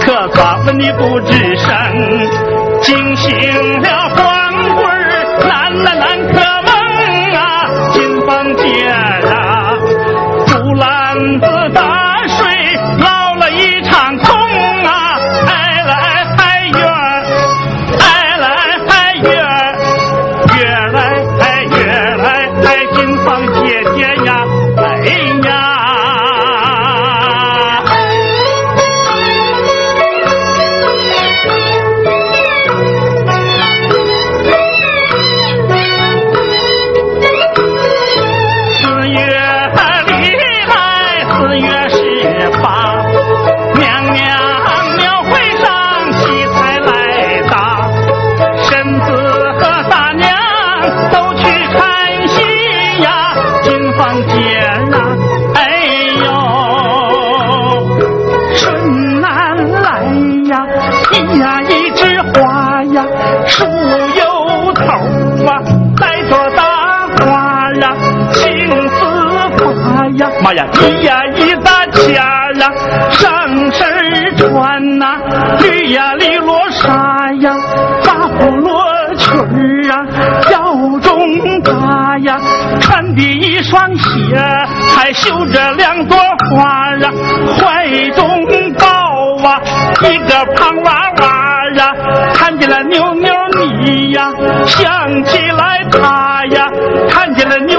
可寡妇你不吱声惊醒了绣着两朵花呀怀中抱啊一个胖娃娃呀看见了妞妞你呀想起来他呀看见了妞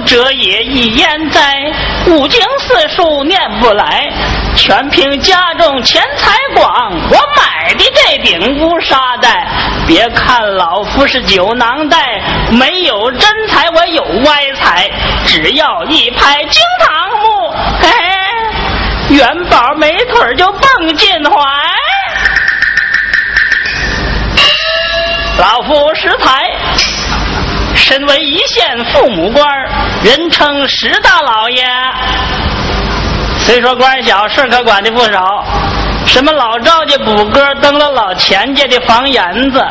者也已焉哉？五经四书念不来，全凭家中钱财广。我买的这顶乌纱带，别看老夫是酒囊袋，没有真财，我有歪财。只要一拍惊堂木，嘿，元宝没腿就蹦进怀。老夫识财。身为一线父母官，人称石大老爷。虽说官小，事可管的不少。什么老赵家补歌登了老钱家的房檐子，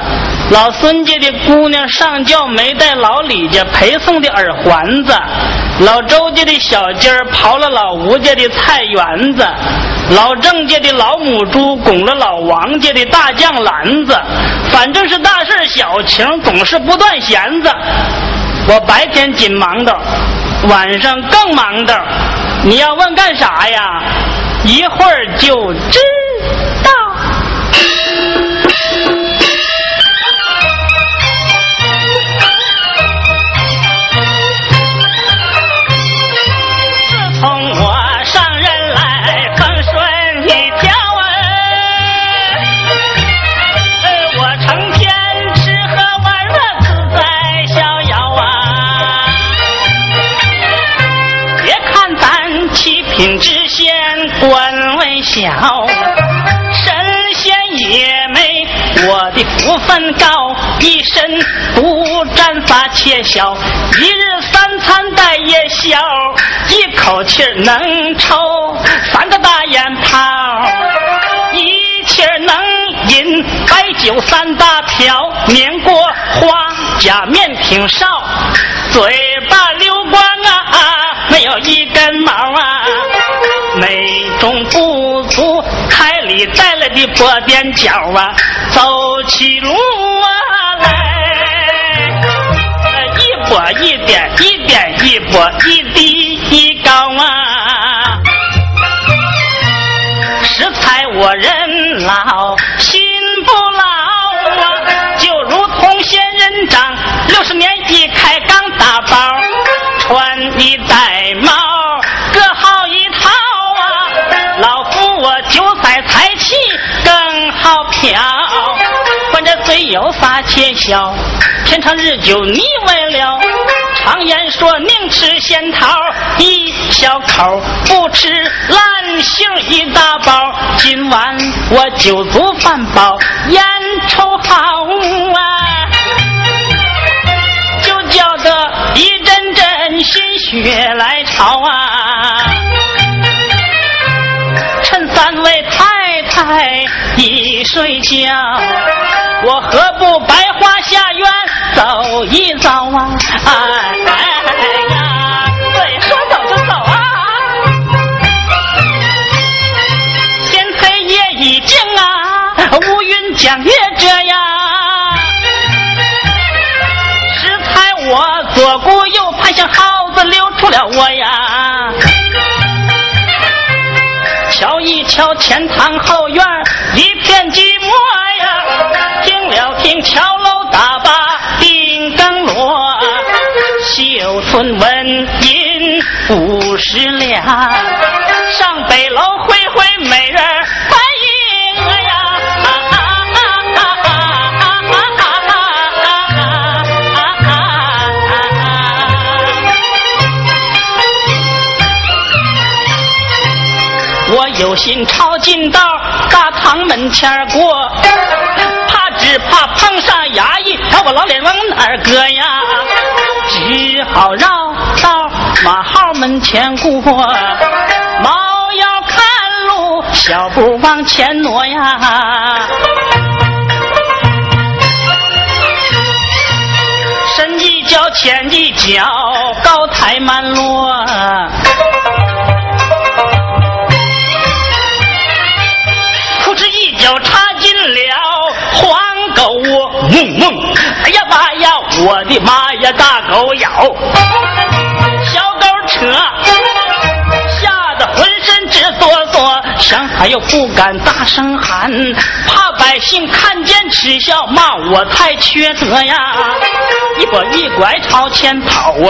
老孙家的姑娘上轿没带老李家陪送的耳环子，老周家的小鸡刨了老吴家的菜园子，老郑家的老母猪拱了老王家的大酱篮子，反正是大事小情总是不断闲子。我白天紧忙的，晚上更忙的。你要问干啥呀？一会儿就知。品知县官微小，神仙也没我的福分高，一身不沾发且小，一日三餐带夜宵，一口气能抽三个大烟泡，一气能饮白酒三大瓢，年过花甲面挺少，嘴巴溜光啊啊，没有一根毛啊。美中不足，海里带来的波点脚啊，走起路啊来，一波一点，一点一波，一低一高啊。食材我人老有啥切笑？天长日久腻歪了。常言说宁吃仙桃一小口，不吃烂杏一大包。今晚我酒足饭饱，烟抽好啊，就叫得一阵阵心血来潮啊。趁三位太太。一睡觉，我何不百花下院走一走啊？哎呀，对，说走就走啊！天黑夜已静啊，乌云将月遮呀。适才我左顾右盼，像耗子溜出了窝呀。瞧一瞧前堂后院。一片寂寞呀，桥楼打罢定更落，绣村闻音五十两，上北楼会会美人白银呀，我有心抄近道。大堂门前过，怕碰上衙役，把我老脸往哪儿搁呀？只好绕道马号门前过，猫腰看路，小步往前挪呀。深一脚浅一脚，高台慢落。的妈呀，大狗咬，小狗扯，吓得浑身直哆嗦，想喊又不敢大声喊，怕百姓看见耻笑，骂我太缺德呀！一拐一拐朝前跑啊，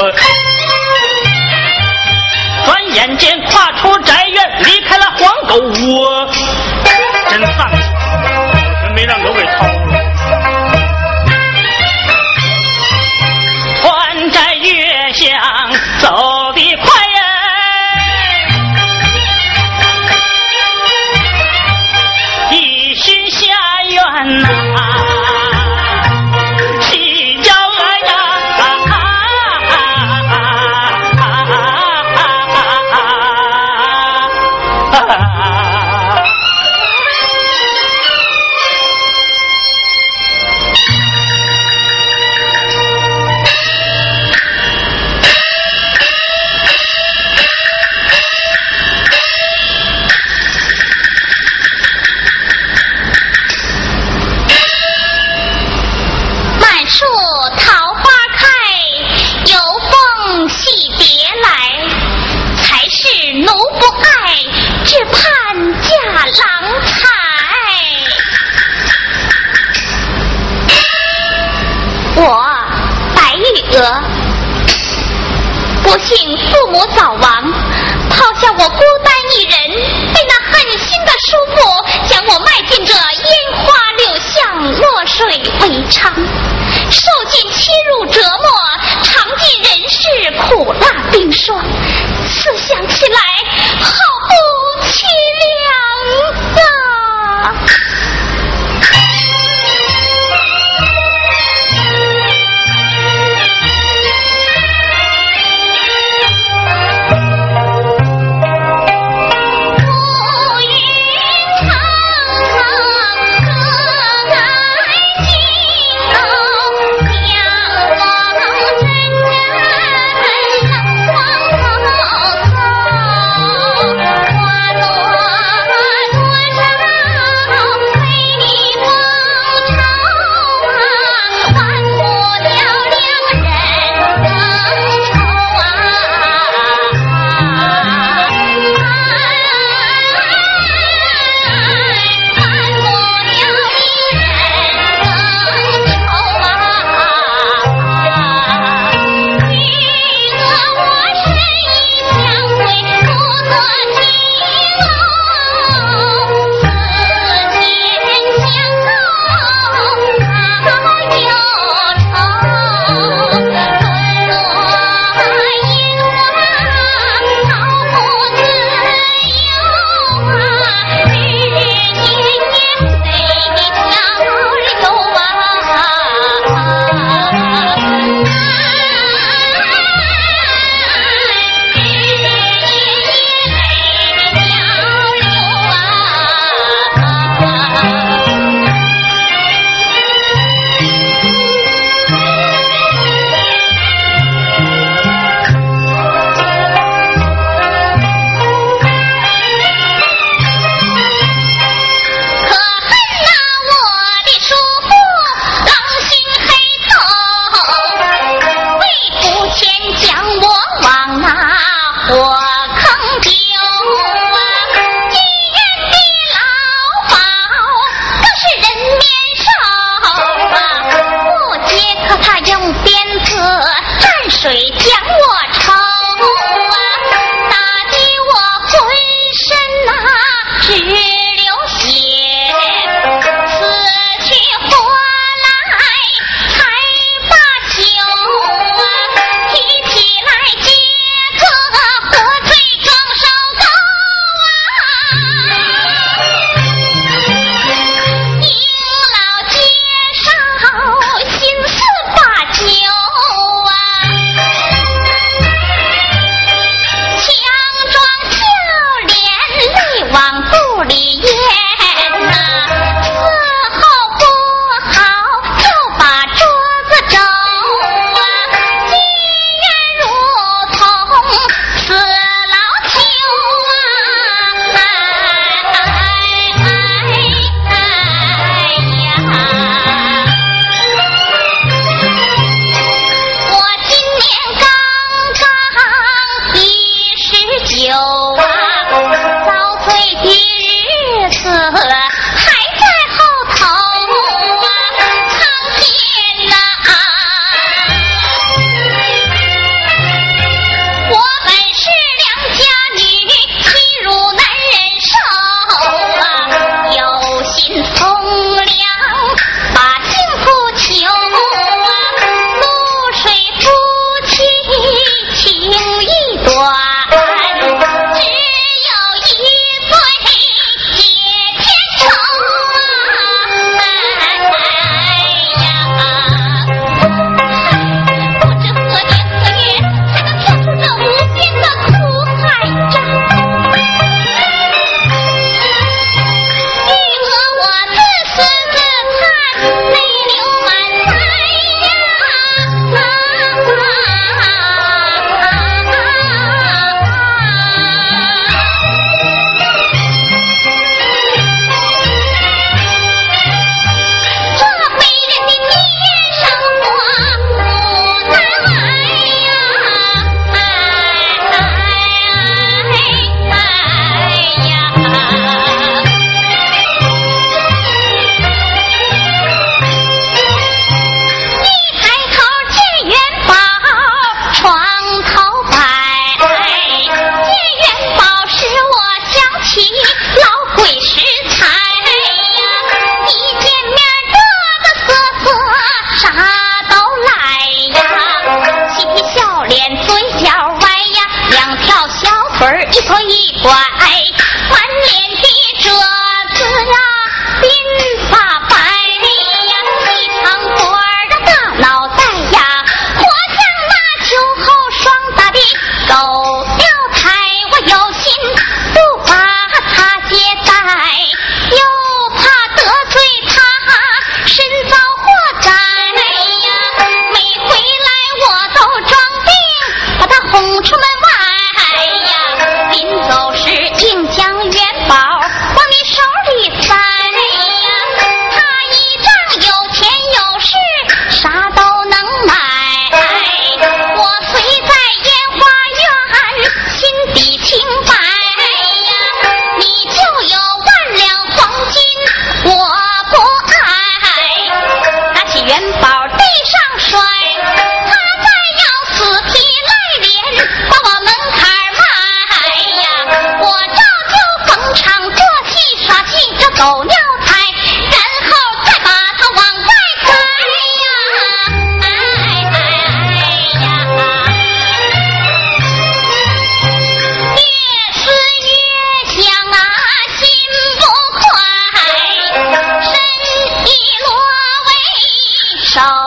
为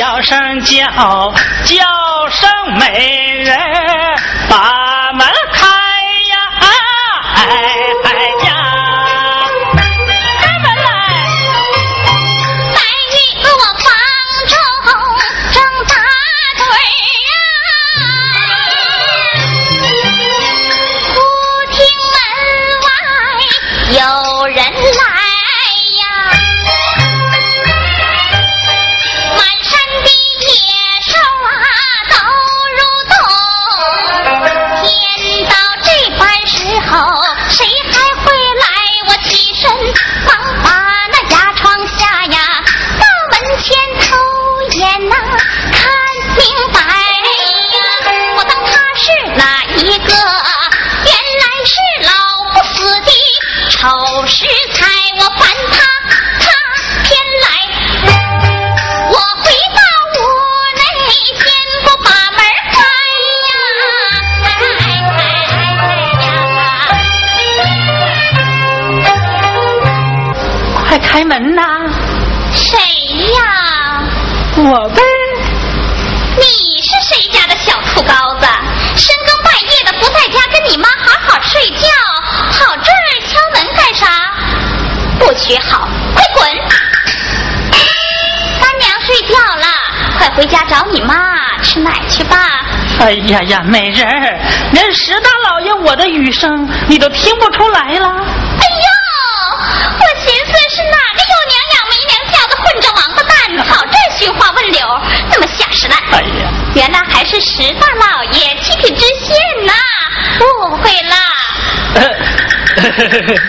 叫声叫，叫声美。食材，我烦他，他偏来。我回到屋内，先不把门开呀，哎呀！快开门呐！谁呀？我呗，不学好，快滚！三娘睡觉了，快回家找你妈吃奶去吧。哎呀呀，美人儿，连石大老爷我的雨声你都听不出来了。哎呦，我寻思是哪个有娘养没娘教的混账王八蛋，跑这儿寻花问柳，那么下实来。哎呀，原来还是石大老爷七品知县呐，误会了。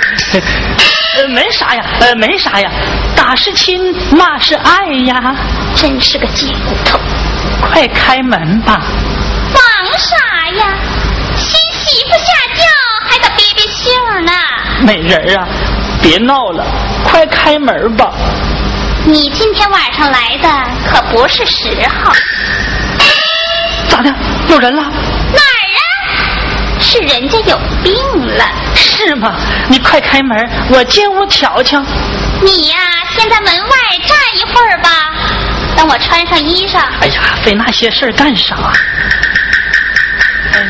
呃，没啥呀，呃，没啥呀，打是亲，骂是爱呀。真是个贱骨头！快开门吧！忙啥呀？新媳妇下轿还得憋憋性呢。美人儿啊，别闹了，快开门吧！你今天晚上来的可不是时候。咋的？有人了？哪儿啊？是人家有病了。是吗？你快开门，我进屋瞧瞧。你呀，先在门外站一会儿吧，等我穿上衣裳。哎呀，费那些事儿干啥？哎，哎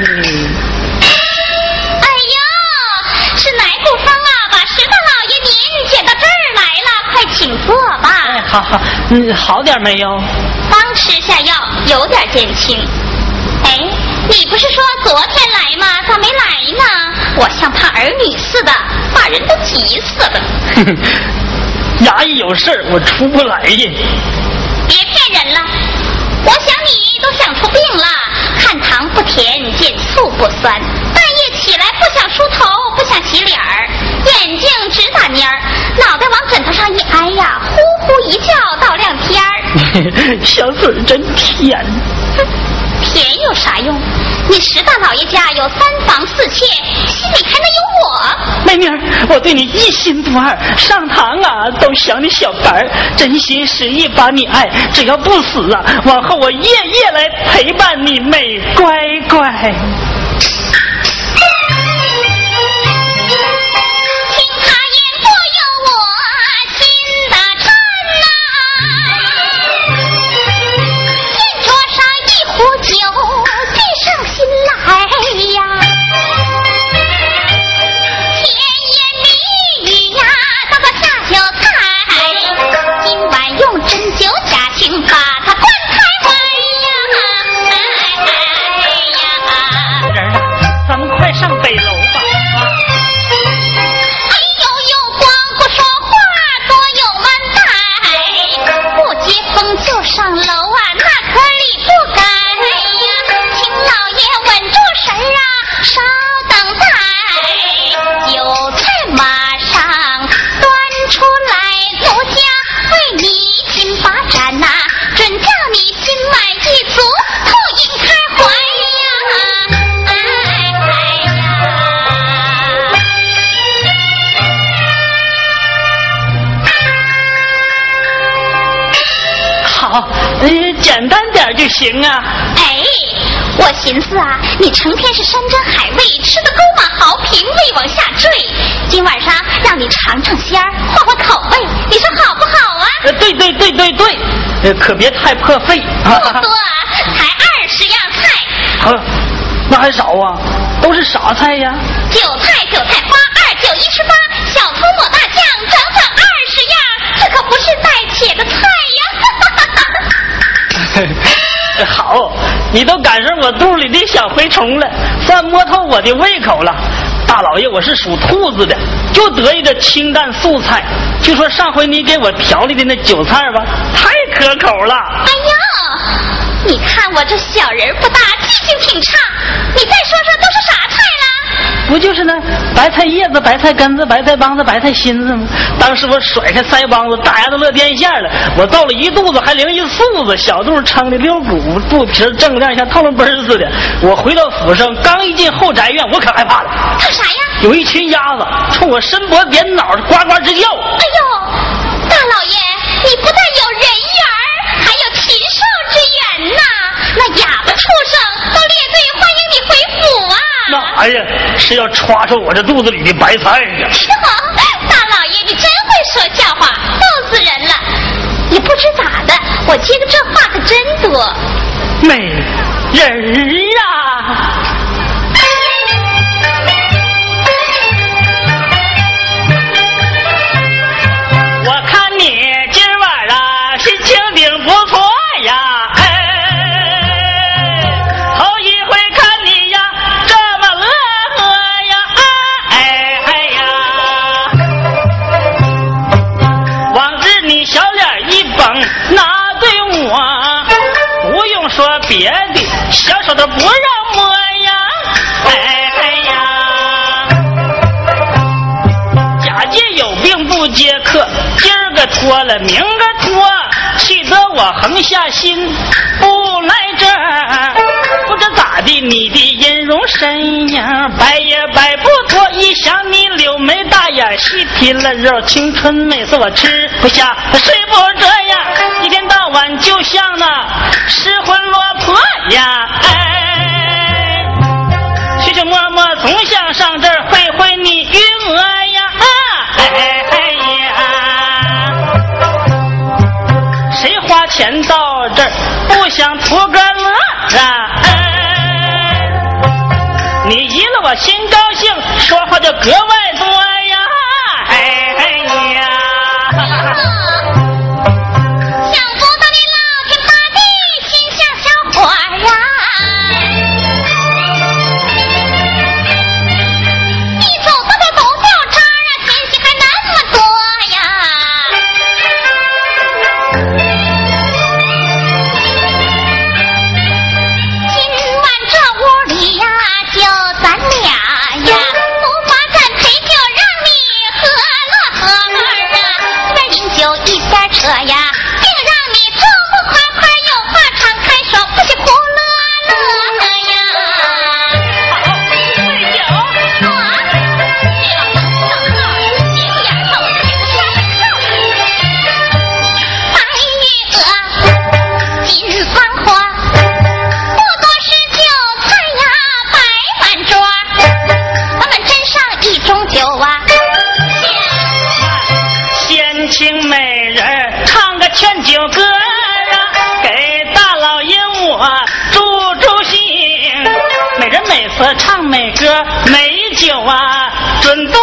呦，是哪股风啊，把石大老爷您捡到这儿来了？快请坐吧。哎，好好，嗯，好点没有？刚吃下药，有点减轻。哎，你不是说昨天来吗？咋没来呢？我像怕儿女似的，把人都急死了。衙役有事我出不来呀。别骗人了，我想你都想出病了。看糖不甜，见醋不酸，半夜起来不想梳头，不想洗脸儿，眼睛直打蔫儿，脑袋往枕头上一挨呀，呼呼一觉到亮天儿。小嘴真甜。甜有啥用？你石大老爷家有三房四妾，心里还能有我？美名儿，我对你一心不二，上堂啊都想你小白，真心实意把你爱。只要不死啊，往后我夜夜来陪伴你，妹乖乖。寻思啊，你成天是山珍海味，吃的沟马豪平，胃往下坠。今晚上让你尝尝鲜儿，换换口味，你说好不好啊？呃，对对对对对，呃，可别太破费。不多，才二十样菜：呵，那还少啊？都是啥菜呀？韭菜、韭菜花，二九一十八，小葱抹大酱，整整二十样，这可不是带且的菜呀！好，你都赶上我肚里的小蛔虫了，算摸透我的胃口了。大老爷，我是属兔子的，就得意这清淡素菜。就说上回你给我调理的那韭菜吧，太可口了。哎呦，你看我这小人不大，记性挺差。你再说说都是啥菜了？不就是那白菜叶子、白菜根子、白菜帮子、白菜心子吗？当时我甩开腮帮子，大牙都乐颠线了。我造了一肚子，还零一肚子，小肚撑的溜鼓，肚皮儿正亮像透了奔儿似的。我回到府上，刚一进后宅院，我可害怕了。看啥呀？有一群鸭子冲我伸脖点脑，呱呱直叫。哎呦，大老爷，你不但有人缘儿，还有禽兽之缘呐！那哑巴畜生都列队欢迎你回府啊！那哎呀，是要抓住我这肚子里的白菜呀！大老爷，你真会说笑话，逗死人了！也不知咋的，我接的这话可真多。美人儿啊！小手都不让摸呀，哎哎呀。假借有病不接客，今儿个拖了，明个拖，气得我横下心，不来这儿。不知咋的，你的音容身影摆也摆不脱，一想你柳眉大眼，细皮嫩肉，青春美色，我吃不下，睡不着呀，就像那失魂落魄呀，哎。徐徐摸摸，总想上这儿会会你与我呀，哎呀！谁花钱到这儿不想图个乐啊？哎，你一了我心高兴，说话就格外我唱美歌美酒啊准备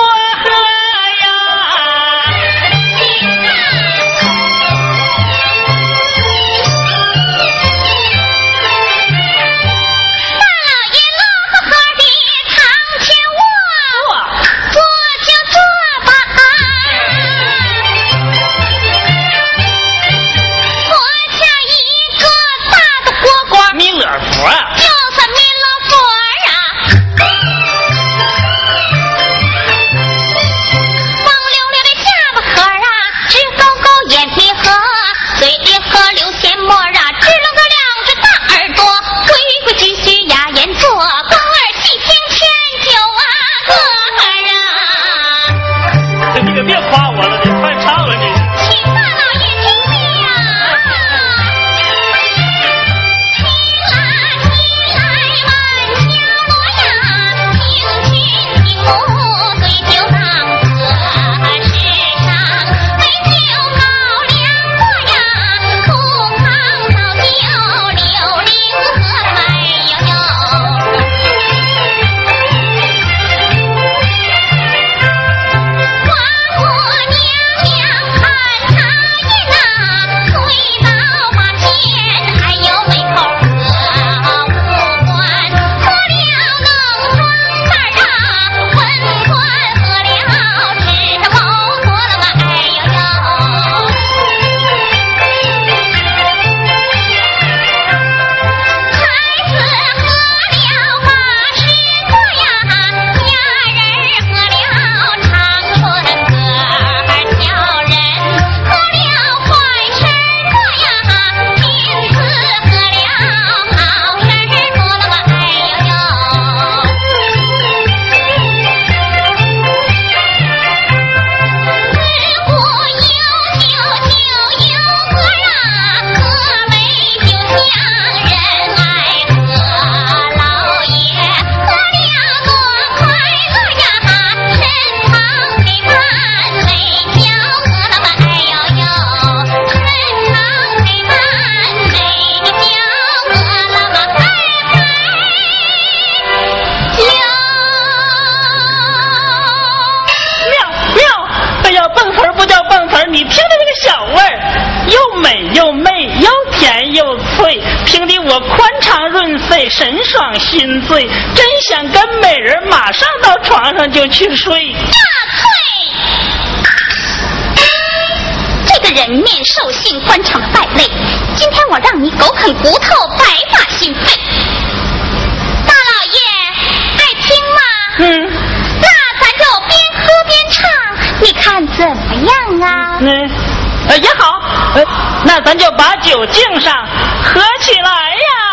怎么样啊？那，呃，也好，呃，那咱就把酒敬上，喝起来呀！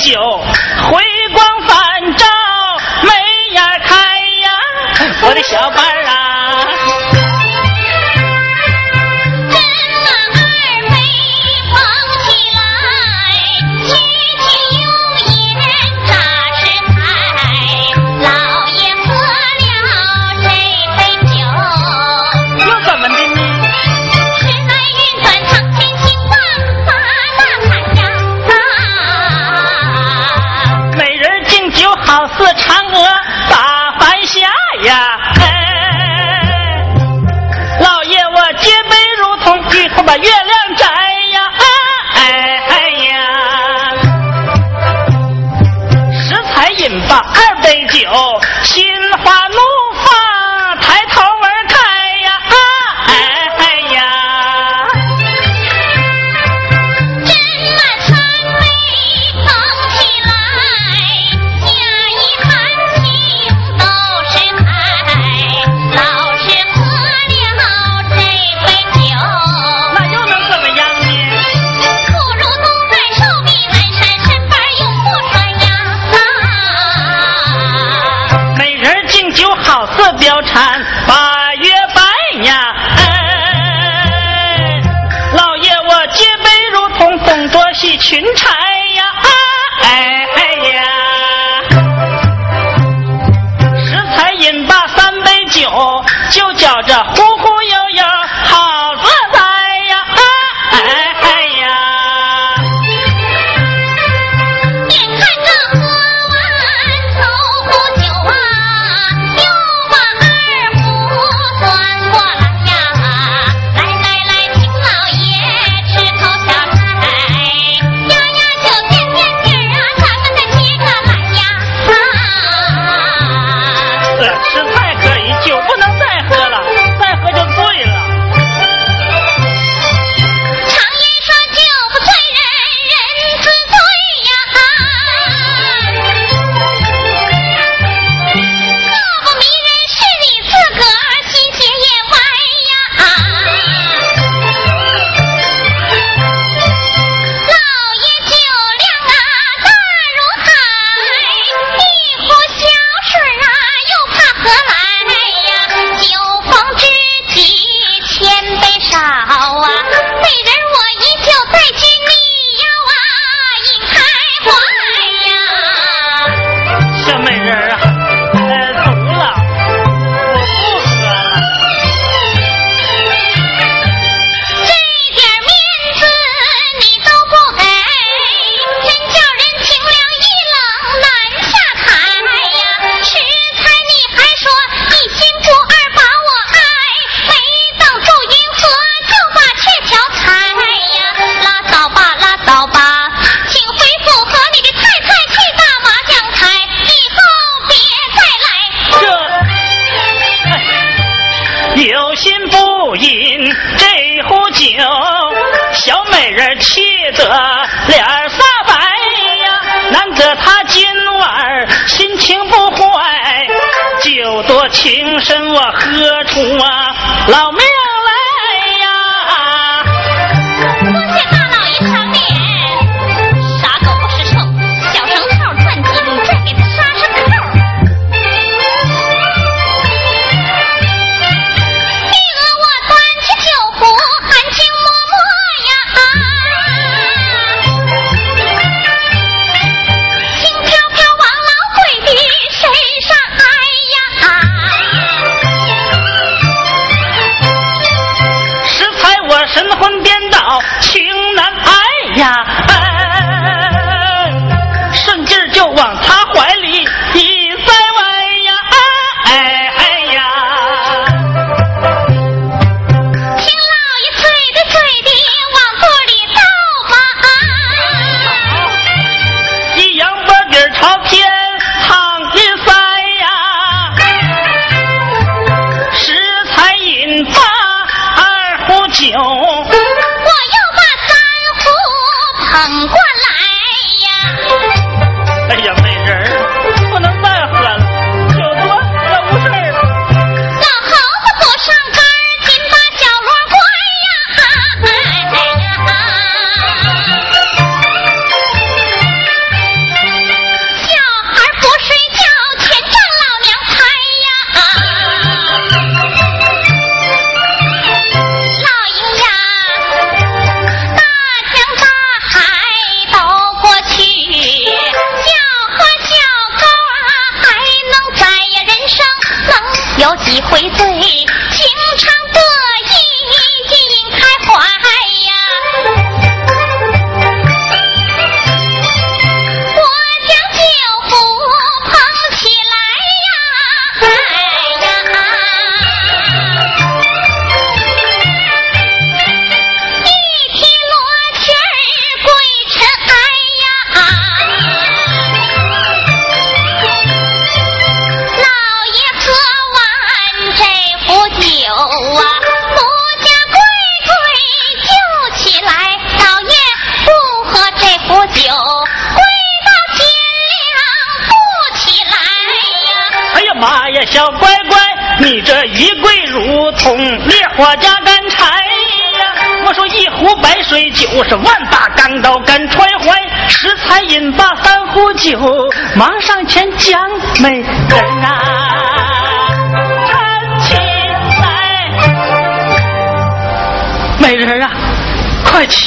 九本月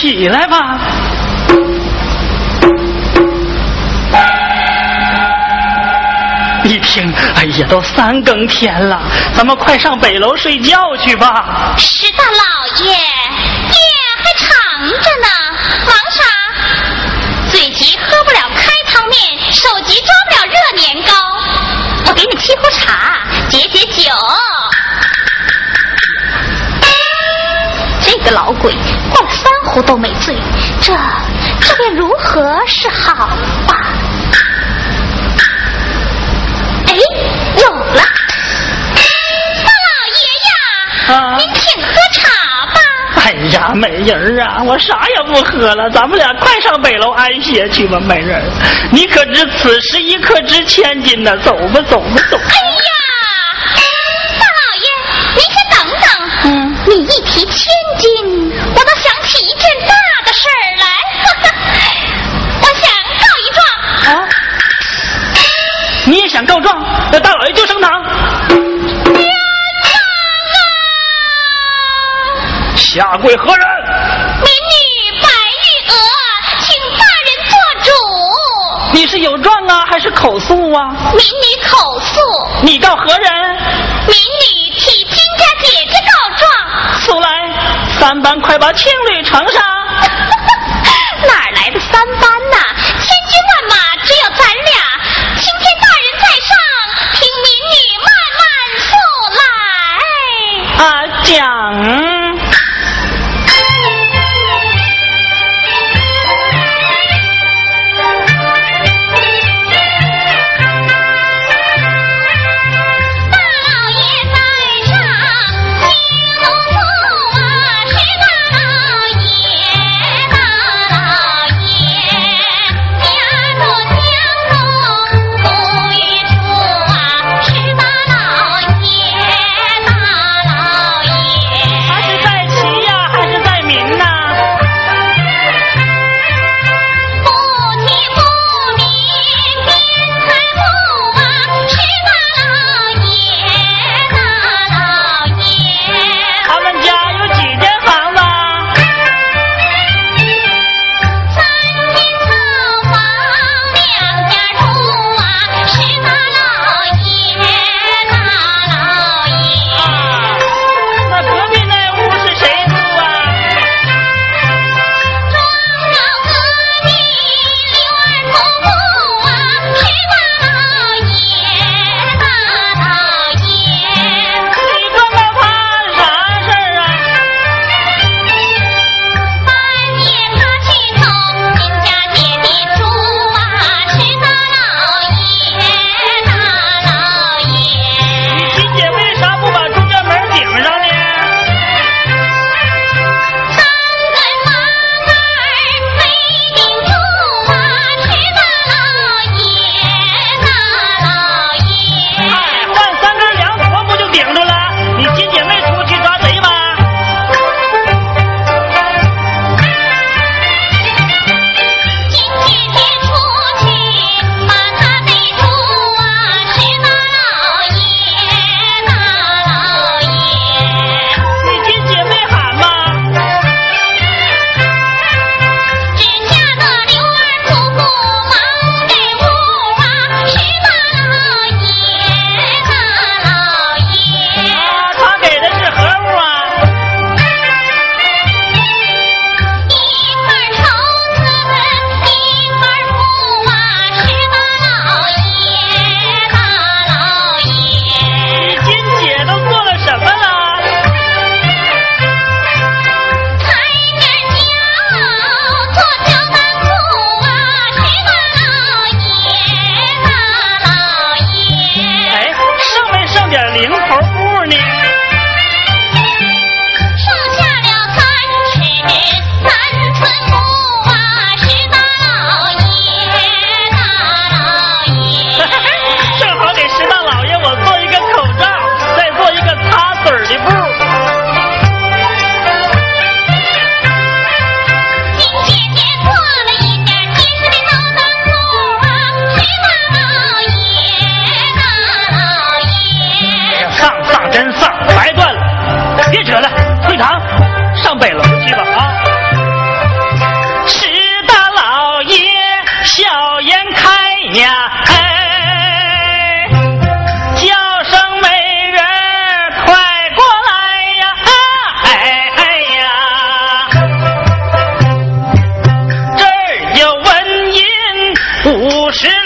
起来吧！一听，哎呀，都三更天了，咱们快上北楼睡觉去吧。石大老爷，夜还长着呢，忙啥？嘴急喝不了开汤面，手急抓不了热年糕，我给你沏壶茶，解解酒。这个老鬼。糊都没醉，这这便如何是好吧？哎，有了，大老爷呀，啊、您请喝茶吧。哎呀，美人儿啊，我啥也不喝了，咱们俩快上北楼安歇去吧，美人儿。你可知此时一刻值千金呢？走吧，走吧，走吧。哎想告状，那大老爷就升堂。下跪何人？民女白玉娥，请大人做主。你是有状啊，还是口诉啊？民女口诉。你告何人？民女替金家姐姐告状。速来，三班快把青履呈上。哪来的三班？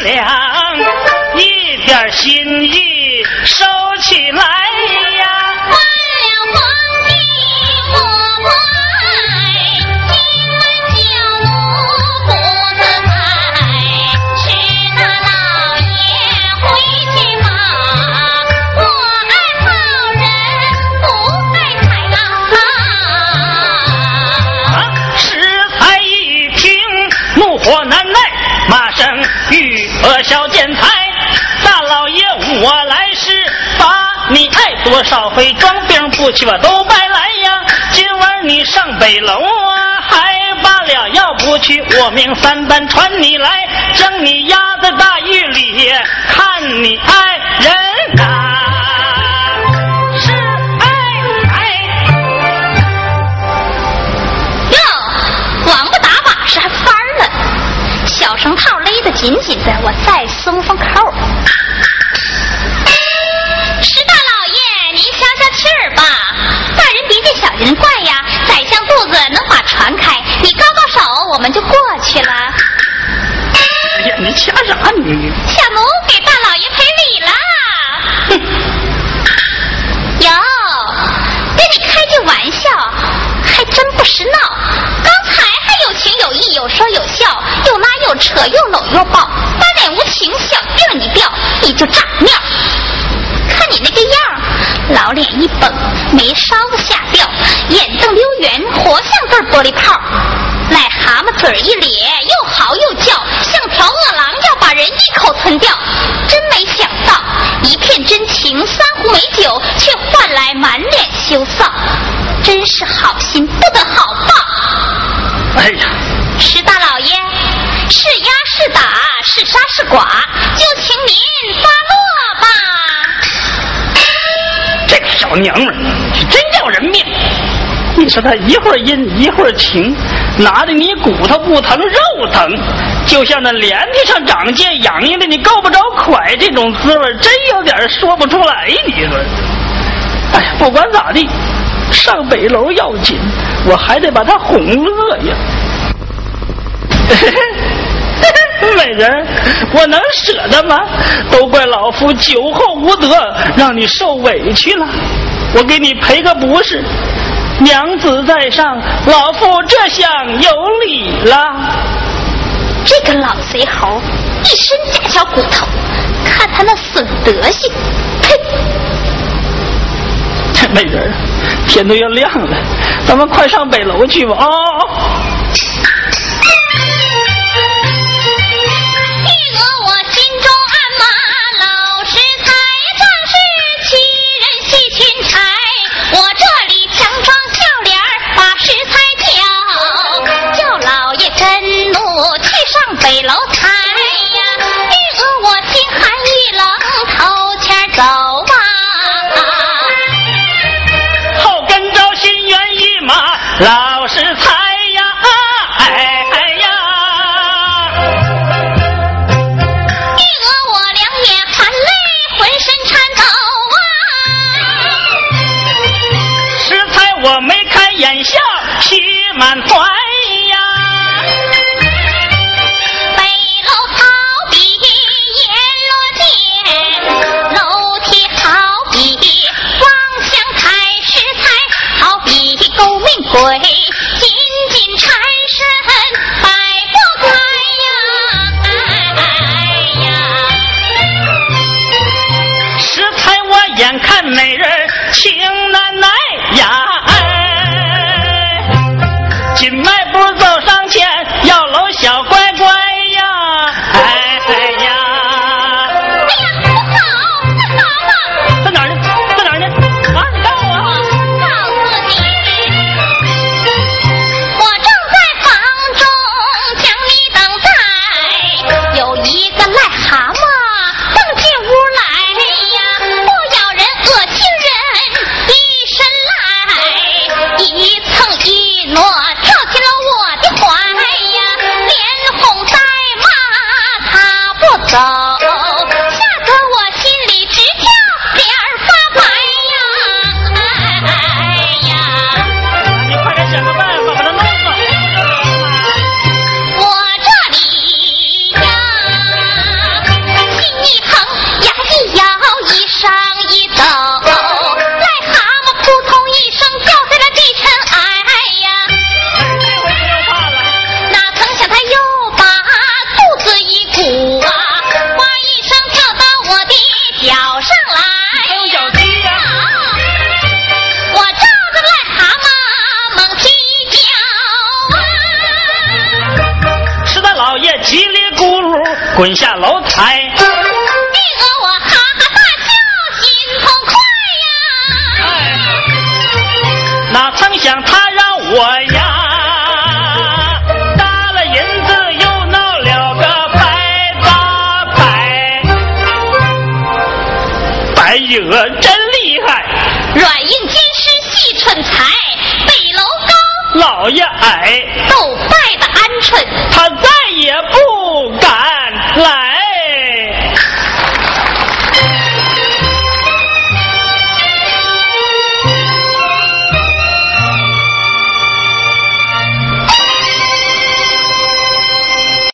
两一点心意多少回装病不起，我都白来呀！今晚你上北楼啊，还罢了，要不去，我命三班传你来，将你压在大狱里，看你爱人呐、是爱爱。哟，王八打把式还翻了，小绳套勒得紧紧的，我再松松扣。人怪呀，宰相肚子能把船开，你高高手，我们就过去了。哎呀，你掐啥你？小奴给大老爷赔礼了。哟，跟你开句玩笑，还真不识闹。刚才还有情有义，有说有笑，又拉又扯，又搂又抱，翻脸无情，小辫一掉，你就炸面儿。看你那个样儿，老脸一绷，眉梢子下掉，眼瞪溜圆，活像对玻璃泡。癞蛤蟆嘴一咧，又嚎又叫，像条饿狼要把人一口吞掉。真没想到，一片真情，三壶美酒，却换来满脸羞臊。真是好心不得好报。哎呀，石大老爷，是压是打，是杀是剐，就请您发小娘们儿真要人命！你说她一会儿阴一会儿晴，拿的你骨头不疼肉疼，就像那连皮上长茧，痒痒的你够不着快，这种滋味真有点说不出来。你说，哎呀，不管咋地，上北楼要紧，我还得把他哄乐呀。嘿 嘿美人，我能舍得吗？都怪老夫酒后无德，让你受委屈了。我给你赔个不是，娘子在上，老夫这厢有礼了。这个老贼猴，一身假小骨头，看他那损德行，呸！这美人，天都要亮了，咱们快上北楼去吧。哦。老爷矮，